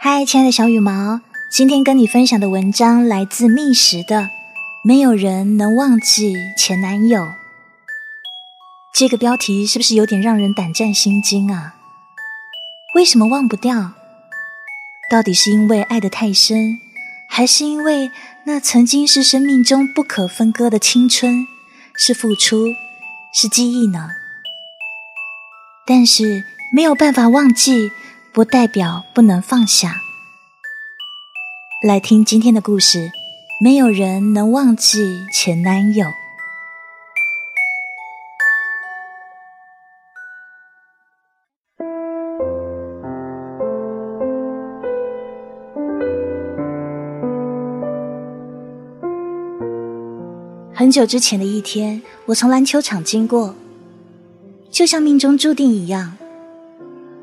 嗨，亲爱的小羽毛，今天跟你分享的文章来自觅食的《没有人能忘记前男友》。这个标题是不是有点让人胆战心惊啊？为什么忘不掉？到底是因为爱得太深，还是因为那曾经是生命中不可分割的青春，是付出，是记忆呢？但是没有办法忘记。不代表不能放下。来听今天的故事，没有人能忘记前男友。很久之前的一天，我从篮球场经过，就像命中注定一样。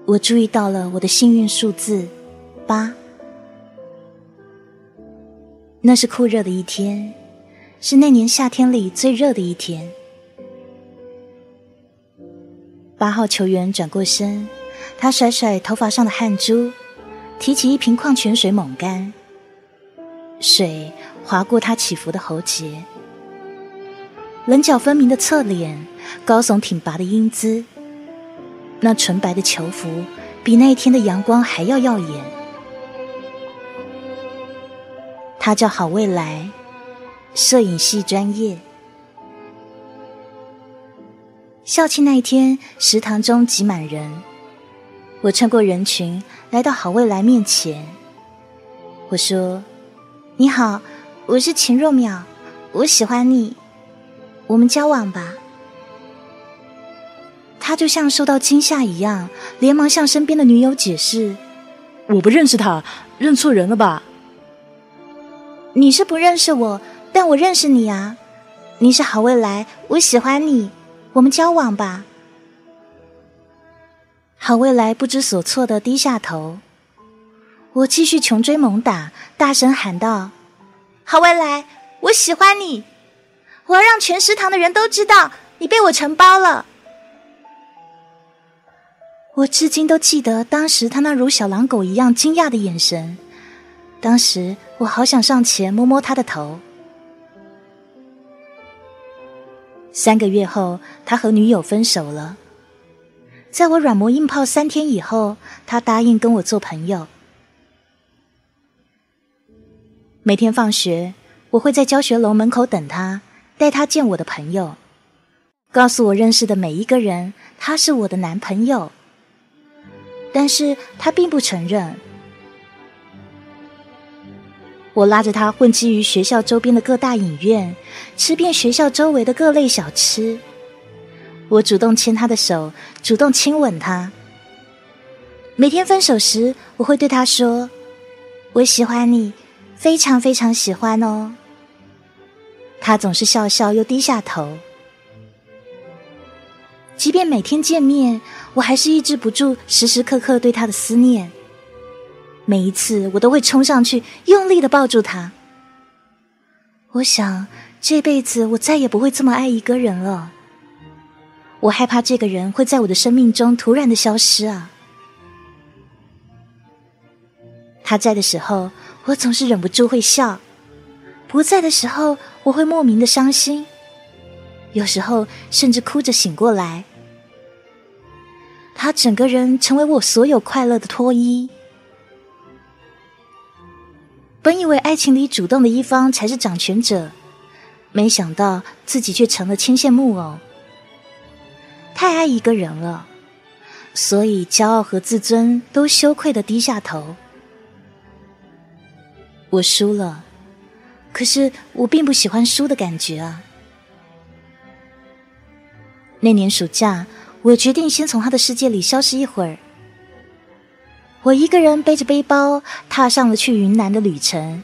我注意到了我的幸运数字八，那是酷热的一天，是那年夏天里最热的一天。八号球员转过身，他甩甩头发上的汗珠，提起一瓶矿泉水猛干，水划过他起伏的喉结，棱角分明的侧脸，高耸挺拔的英姿。那纯白的球服比那一天的阳光还要耀眼。他叫郝未来，摄影系专业。校庆那一天，食堂中挤满人。我穿过人群，来到郝未来面前。我说：“你好，我是秦若淼，我喜欢你，我们交往吧。”他就像受到惊吓一样，连忙向身边的女友解释：“我不认识他，认错人了吧？”你是不认识我，但我认识你啊！你是好未来，我喜欢你，我们交往吧。好未来不知所措的低下头，我继续穷追猛打，大声喊道：“好未来，我喜欢你！我要让全食堂的人都知道，你被我承包了。”我至今都记得当时他那如小狼狗一样惊讶的眼神。当时我好想上前摸摸他的头。三个月后，他和女友分手了。在我软磨硬泡三天以后，他答应跟我做朋友。每天放学，我会在教学楼门口等他，带他见我的朋友，告诉我认识的每一个人，他是我的男朋友。但是他并不承认。我拉着他混迹于学校周边的各大影院，吃遍学校周围的各类小吃。我主动牵他的手，主动亲吻他。每天分手时，我会对他说：“我喜欢你，非常非常喜欢哦。”他总是笑笑又低下头。即便每天见面，我还是抑制不住时时刻刻对他的思念。每一次，我都会冲上去，用力的抱住他。我想，这辈子我再也不会这么爱一个人了。我害怕这个人会在我的生命中突然的消失啊！他在的时候，我总是忍不住会笑；不在的时候，我会莫名的伤心。有时候甚至哭着醒过来，他整个人成为我所有快乐的脱衣。本以为爱情里主动的一方才是掌权者，没想到自己却成了牵线木偶。太爱一个人了，所以骄傲和自尊都羞愧的低下头。我输了，可是我并不喜欢输的感觉啊。那年暑假，我决定先从他的世界里消失一会儿。我一个人背着背包，踏上了去云南的旅程。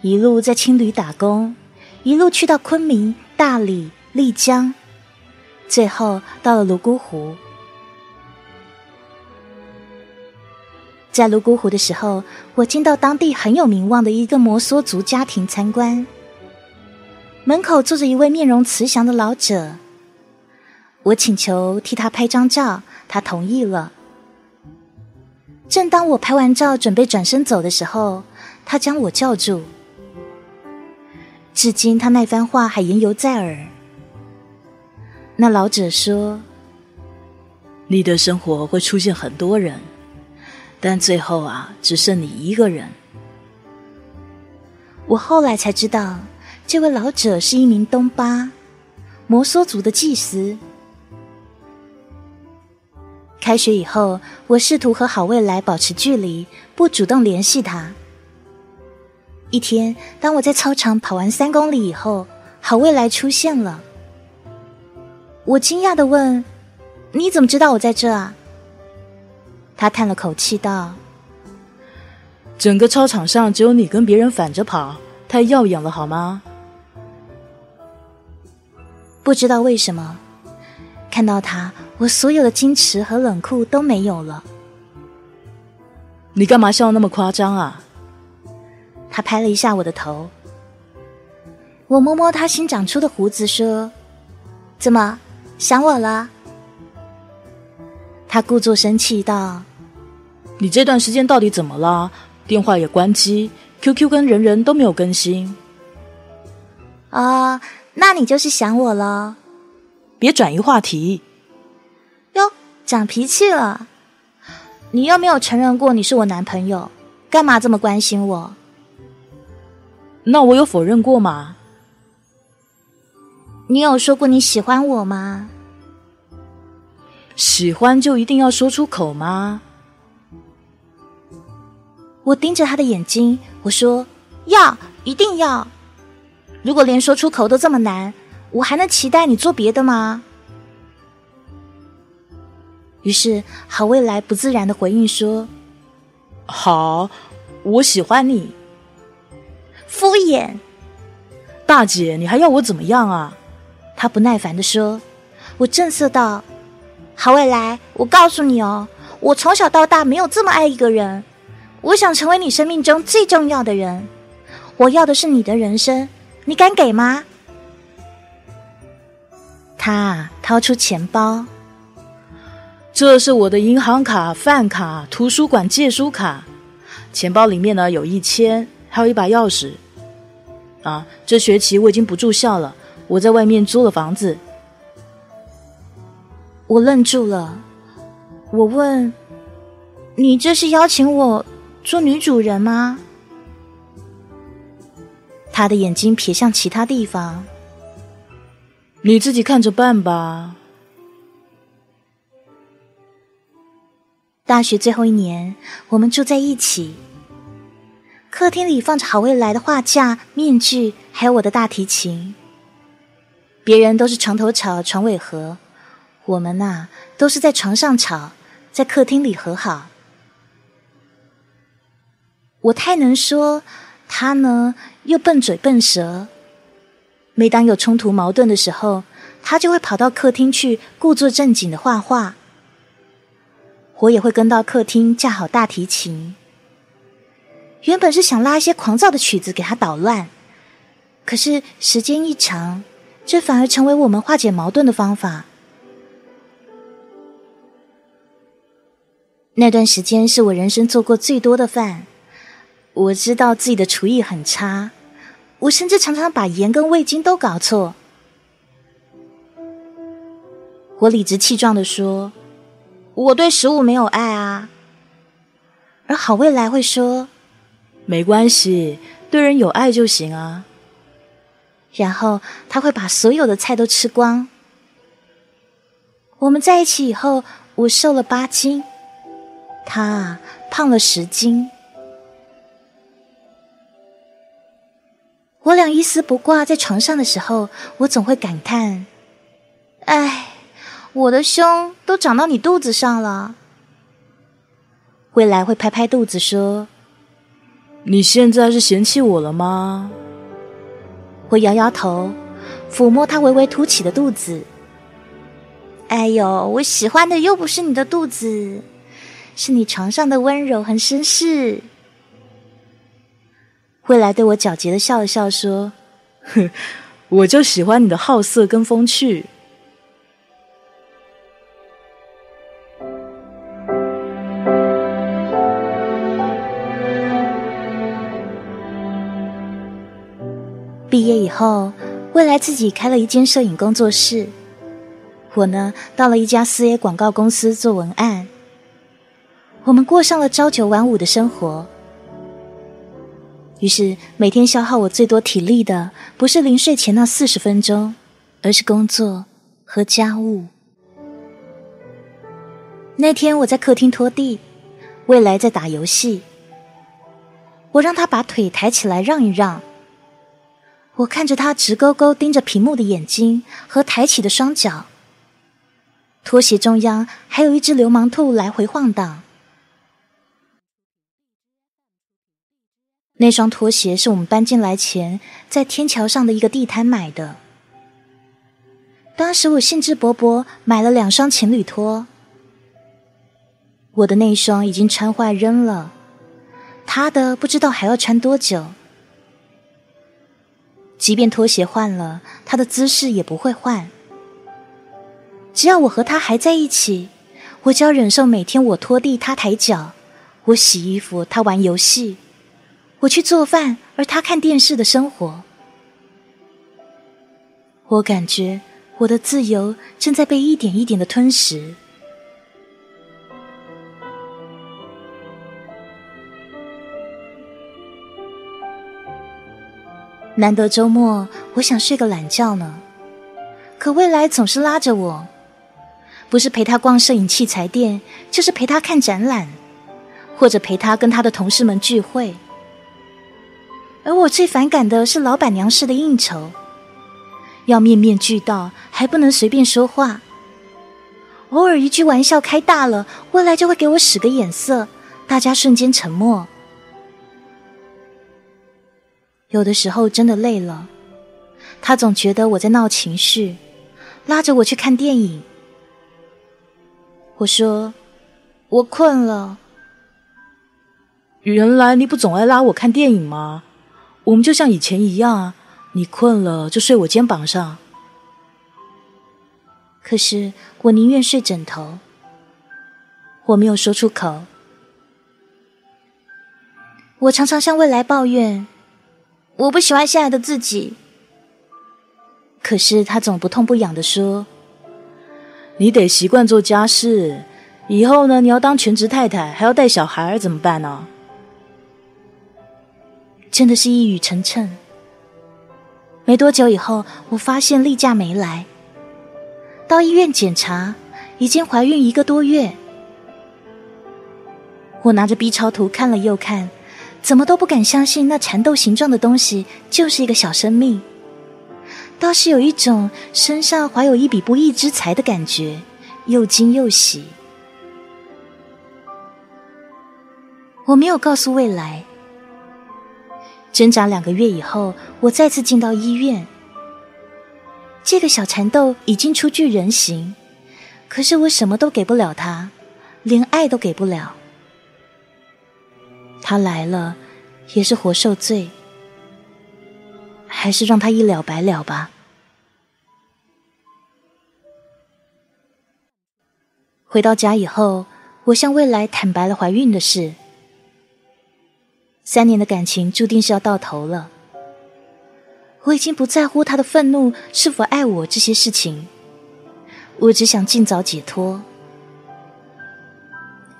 一路在青旅打工，一路去到昆明、大理、丽江，最后到了泸沽湖。在泸沽湖的时候，我进到当地很有名望的一个摩梭族家庭参观，门口坐着一位面容慈祥的老者。我请求替他拍张照，他同意了。正当我拍完照准备转身走的时候，他将我叫住。至今，他那番话还言犹在耳。那老者说：“你的生活会出现很多人，但最后啊，只剩你一个人。”我后来才知道，这位老者是一名东巴摩梭族的祭司。开学以后，我试图和好未来保持距离，不主动联系他。一天，当我在操场跑完三公里以后，好未来出现了。我惊讶的问：“你怎么知道我在这啊？”他叹了口气道。整个操场上只有你跟别人反着跑，太耀眼了，好吗？不知道为什么，看到他，我所有的矜持和冷酷都没有了。你干嘛笑那么夸张啊？他拍了一下我的头，我摸摸他新长出的胡子，说：“怎么想我了？”他故作生气道：“你这段时间到底怎么了？”电话也关机，QQ 跟人人都没有更新。啊，那你就是想我了。别转移话题。哟，长脾气了。你又没有承认过你是我男朋友，干嘛这么关心我？那我有否认过吗？你有说过你喜欢我吗？喜欢就一定要说出口吗？我盯着他的眼睛，我说：“要，一定要。如果连说出口都这么难，我还能期待你做别的吗？”于是，郝未来不自然的回应说：“好，我喜欢你。”敷衍，大姐，你还要我怎么样啊？他不耐烦的说。我正色道：“好未来，我告诉你哦，我从小到大没有这么爱一个人。”我想成为你生命中最重要的人，我要的是你的人生，你敢给吗？他掏出钱包，这是我的银行卡、饭卡、图书馆借书卡，钱包里面呢有一千，还有一把钥匙。啊，这学期我已经不住校了，我在外面租了房子。我愣住了，我问：“你这是邀请我？”做女主人吗？他的眼睛瞥向其他地方。你自己看着办吧。大学最后一年，我们住在一起。客厅里放着好未来的画架、面具，还有我的大提琴。别人都是床头吵，床尾和，我们呐，都是在床上吵，在客厅里和好。我太能说，他呢又笨嘴笨舌。每当有冲突矛盾的时候，他就会跑到客厅去故作正经的画画。我也会跟到客厅架好大提琴。原本是想拉一些狂躁的曲子给他捣乱，可是时间一长，这反而成为我们化解矛盾的方法。那段时间是我人生做过最多的饭。我知道自己的厨艺很差，我甚至常常把盐跟味精都搞错。我理直气壮的说：“我对食物没有爱啊。”而好未来会说：“没关系，对人有爱就行啊。”然后他会把所有的菜都吃光。我们在一起以后，我瘦了八斤，他胖了十斤。我俩一丝不挂在床上的时候，我总会感叹：“哎，我的胸都长到你肚子上了。”未来会拍拍肚子说：“你现在是嫌弃我了吗？”我摇摇头，抚摸他微微凸起的肚子。哎呦，我喜欢的又不是你的肚子，是你床上的温柔和绅士。未来对我皎洁的笑了笑，说：“哼，我就喜欢你的好色跟风趣。”毕业以后，未来自己开了一间摄影工作室。我呢，到了一家四 A 广告公司做文案。我们过上了朝九晚五的生活。于是，每天消耗我最多体力的，不是临睡前那四十分钟，而是工作和家务。那天我在客厅拖地，未来在打游戏。我让他把腿抬起来让一让。我看着他直勾勾盯着屏幕的眼睛和抬起的双脚，拖鞋中央还有一只流氓兔来回晃荡。那双拖鞋是我们搬进来前在天桥上的一个地摊买的。当时我兴致勃勃买了两双情侣拖，我的那双已经穿坏扔了，他的不知道还要穿多久。即便拖鞋换了，他的姿势也不会换。只要我和他还在一起，我就要忍受每天我拖地他抬脚，我洗衣服他玩游戏，我去做饭而他看电视的生活。我感觉我的自由正在被一点一点的吞噬。难得周末，我想睡个懒觉呢。可未来总是拉着我，不是陪他逛摄影器材店，就是陪他看展览，或者陪他跟他的同事们聚会。而我最反感的是老板娘式的应酬，要面面俱到，还不能随便说话。偶尔一句玩笑开大了，未来就会给我使个眼色，大家瞬间沉默。有的时候真的累了，他总觉得我在闹情绪，拉着我去看电影。我说我困了。原来你不总爱拉我看电影吗？我们就像以前一样，你困了就睡我肩膀上。可是我宁愿睡枕头。我没有说出口。我常常向未来抱怨。我不喜欢现在的自己，可是他总不痛不痒的说：“你得习惯做家事，以后呢，你要当全职太太，还要带小孩，怎么办呢？”真的是一语成谶。没多久以后，我发现例假没来，到医院检查，已经怀孕一个多月。我拿着 B 超图看了又看。怎么都不敢相信，那蚕豆形状的东西就是一个小生命。倒是有一种身上怀有一笔不义之财的感觉，又惊又喜。我没有告诉未来。挣扎两个月以后，我再次进到医院。这个小蚕豆已经初具人形，可是我什么都给不了他，连爱都给不了。他来了，也是活受罪，还是让他一了百了吧。回到家以后，我向未来坦白了怀孕的事。三年的感情注定是要到头了。我已经不在乎他的愤怒是否爱我这些事情，我只想尽早解脱。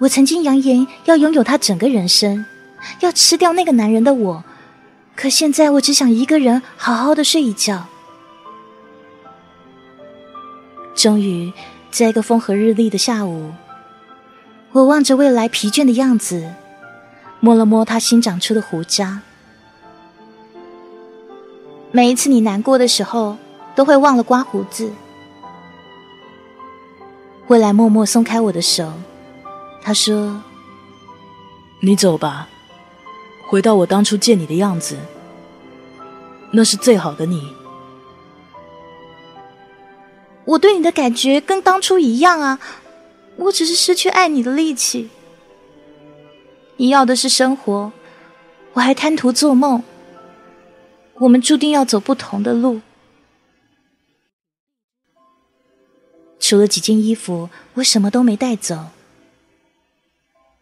我曾经扬言要拥有他整个人生。要吃掉那个男人的我，可现在我只想一个人好好的睡一觉。终于，在一个风和日丽的下午，我望着未来疲倦的样子，摸了摸他新长出的胡渣。每一次你难过的时候，都会忘了刮胡子。未来默默松开我的手，他说：“你走吧。”回到我当初见你的样子，那是最好的你。我对你的感觉跟当初一样啊，我只是失去爱你的力气。你要的是生活，我还贪图做梦。我们注定要走不同的路。除了几件衣服，我什么都没带走。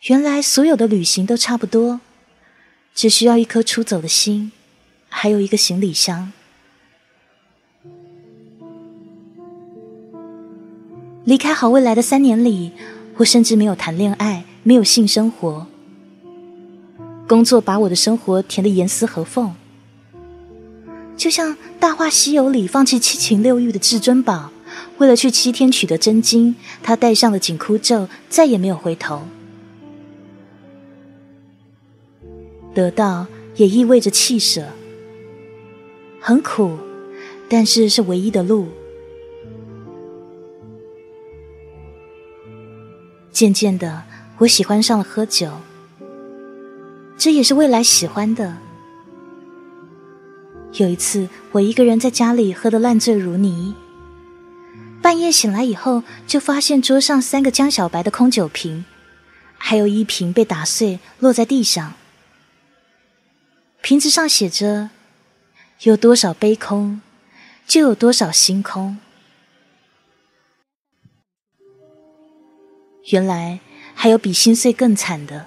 原来所有的旅行都差不多。只需要一颗出走的心还有一个行李箱。离开好未来的三年里我甚至没有谈恋爱没有性生活。工作把我的生活填得严丝合缝。就像大话西游里放弃七情六欲的至尊宝为了去七天取得真经他戴上了紧箍咒再也没有回头得到也意味着弃舍，很苦，但是是唯一的路。渐渐的，我喜欢上了喝酒。这也是未来喜欢的。有一次，我一个人在家里喝得烂醉如泥，半夜醒来以后，就发现桌上三个江小白的空酒瓶，还有一瓶被打碎落在地上。瓶子上写着：“有多少杯空，就有多少星空。”原来还有比心碎更惨的。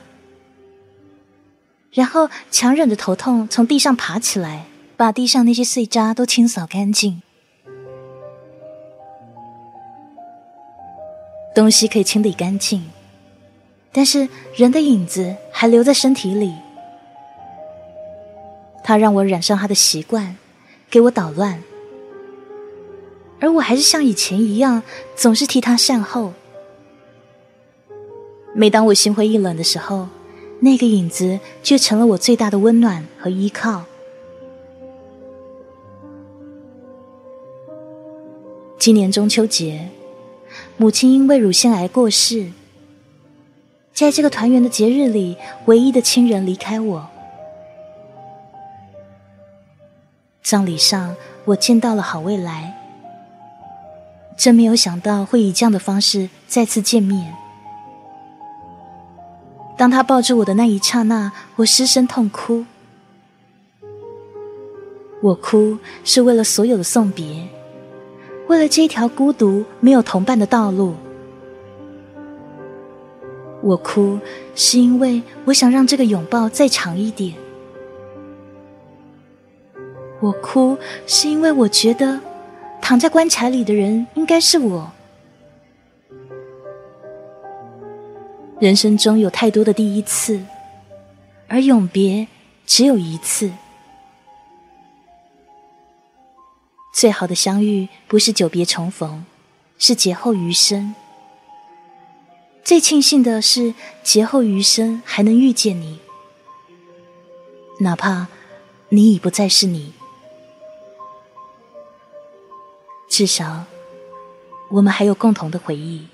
然后强忍着头痛，从地上爬起来，把地上那些碎渣都清扫干净。东西可以清理干净，但是人的影子还留在身体里。他让我染上他的习惯，给我捣乱，而我还是像以前一样，总是替他善后。每当我心灰意冷的时候。那个影子却成了我最大的温暖和依靠。今年中秋节，母亲因为乳腺癌过世，在这个团圆的节日里，唯一的亲人离开我。葬礼上，我见到了好未来，真没有想到会以这样的方式再次见面。当他抱住我的那一刹那，我失声痛哭。我哭是为了所有的送别，为了这一条孤独没有同伴的道路。我哭是因为我想让这个拥抱再长一点。我哭是因为我觉得躺在棺材里的人应该是我。人生中有太多的第一次，而永别只有一次。最好的相遇不是久别重逢，是劫后余生。最庆幸的是，劫后余生还能遇见你，哪怕你已不再是你，至少我们还有共同的回忆。